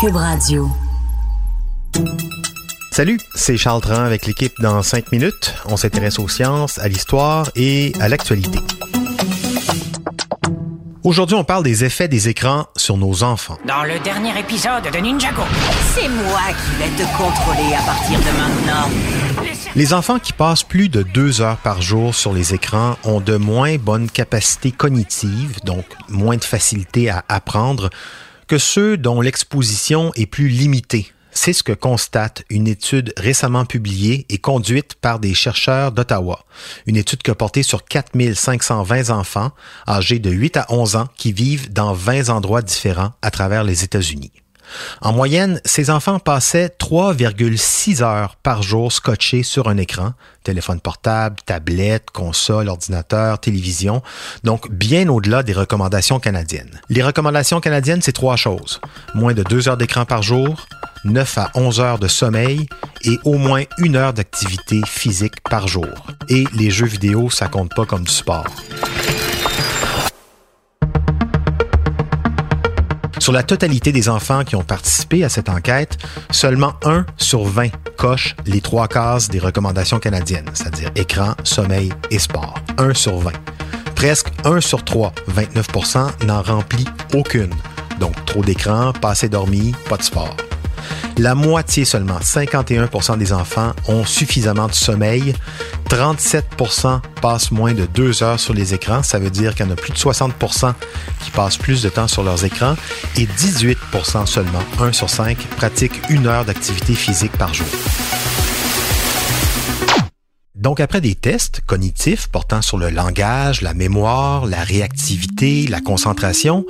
Cube Radio. Salut, c'est Charles Tran avec l'équipe dans 5 minutes. On s'intéresse aux sciences, à l'histoire et à l'actualité. Aujourd'hui, on parle des effets des écrans sur nos enfants. Dans le dernier épisode de Ninjago. C'est moi qui vais te contrôler à partir de maintenant. Les enfants qui passent plus de deux heures par jour sur les écrans ont de moins bonnes capacités cognitives, donc moins de facilité à apprendre, que ceux dont l'exposition est plus limitée. C'est ce que constate une étude récemment publiée et conduite par des chercheurs d'Ottawa. Une étude qui a porté sur 4520 enfants âgés de 8 à 11 ans qui vivent dans 20 endroits différents à travers les États-Unis. En moyenne, ces enfants passaient 3,6 heures par jour scotchés sur un écran, téléphone portable, tablette, console, ordinateur, télévision, donc bien au-delà des recommandations canadiennes. Les recommandations canadiennes, c'est trois choses. Moins de deux heures d'écran par jour, 9 à 11 heures de sommeil et au moins une heure d'activité physique par jour. Et les jeux vidéo, ça compte pas comme du sport. Sur la totalité des enfants qui ont participé à cette enquête, seulement 1 sur 20 coche les trois cases des recommandations canadiennes, c'est-à-dire écran, sommeil et sport. 1 sur 20. Presque 1 sur 3, 29% n'en remplit aucune. Donc trop d'écran, pas assez dormi, pas de sport. La moitié seulement, 51% des enfants ont suffisamment de sommeil. 37% passent moins de deux heures sur les écrans. Ça veut dire qu'il y en a plus de 60% qui passent plus de temps sur leurs écrans. Et 18% seulement, 1 sur 5, pratiquent une heure d'activité physique par jour. Donc, après des tests cognitifs portant sur le langage, la mémoire, la réactivité, la concentration,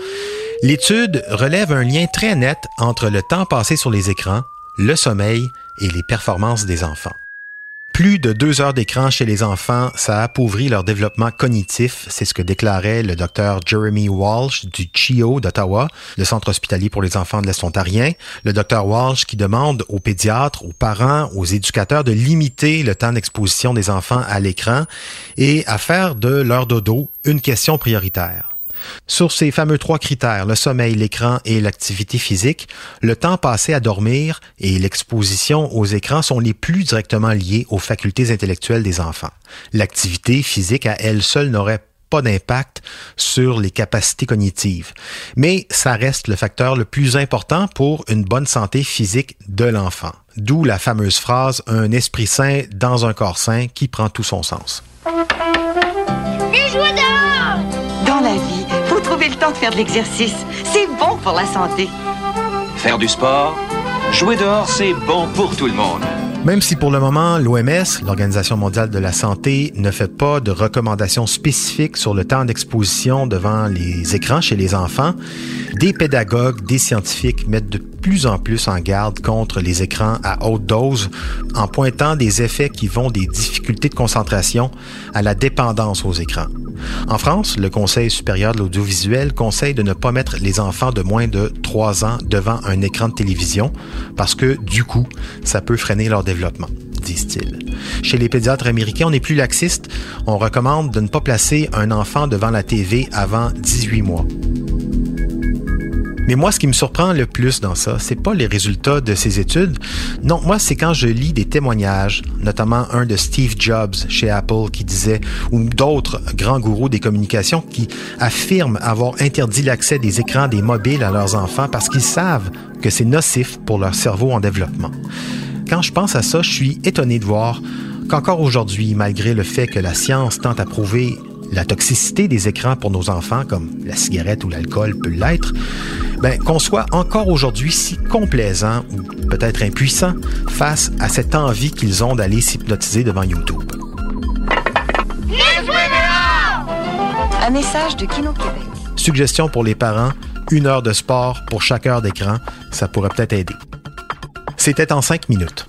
L'étude relève un lien très net entre le temps passé sur les écrans, le sommeil et les performances des enfants. Plus de deux heures d'écran chez les enfants, ça appauvrit leur développement cognitif. C'est ce que déclarait le docteur Jeremy Walsh du CHIO d'Ottawa, le Centre hospitalier pour les enfants de l'Est ontarien. Le docteur Walsh qui demande aux pédiatres, aux parents, aux éducateurs de limiter le temps d'exposition des enfants à l'écran et à faire de leur dodo une question prioritaire. Sur ces fameux trois critères, le sommeil, l'écran et l'activité physique, le temps passé à dormir et l'exposition aux écrans sont les plus directement liés aux facultés intellectuelles des enfants. L'activité physique à elle seule n'aurait pas d'impact sur les capacités cognitives. Mais ça reste le facteur le plus important pour une bonne santé physique de l'enfant. D'où la fameuse phrase Un esprit sain dans un corps sain qui prend tout son sens. De faire de l'exercice. C'est bon pour la santé. Faire du sport, jouer dehors, c'est bon pour tout le monde. Même si pour le moment, l'OMS, l'Organisation mondiale de la santé, ne fait pas de recommandations spécifiques sur le temps d'exposition devant les écrans chez les enfants, des pédagogues, des scientifiques mettent de plus en plus en garde contre les écrans à haute dose en pointant des effets qui vont des difficultés de concentration à la dépendance aux écrans. En France, le Conseil supérieur de l'audiovisuel conseille de ne pas mettre les enfants de moins de 3 ans devant un écran de télévision parce que, du coup, ça peut freiner leur développement disent-ils. Chez les pédiatres américains, on est plus laxiste. On recommande de ne pas placer un enfant devant la TV avant 18 mois. Mais moi, ce qui me surprend le plus dans ça, c'est pas les résultats de ces études. Non, moi, c'est quand je lis des témoignages, notamment un de Steve Jobs chez Apple qui disait, ou d'autres grands gourous des communications qui affirment avoir interdit l'accès des écrans des mobiles à leurs enfants parce qu'ils savent que c'est nocif pour leur cerveau en développement. Quand je pense à ça, je suis étonné de voir qu'encore aujourd'hui, malgré le fait que la science tente à prouver la toxicité des écrans pour nos enfants, comme la cigarette ou l'alcool peut l'être, ben, qu'on soit encore aujourd'hui si complaisant ou peut-être impuissant face à cette envie qu'ils ont d'aller s'hypnotiser devant YouTube. Un message de Kino Québec. Suggestion pour les parents, une heure de sport pour chaque heure d'écran, ça pourrait peut-être aider. C'était en cinq minutes.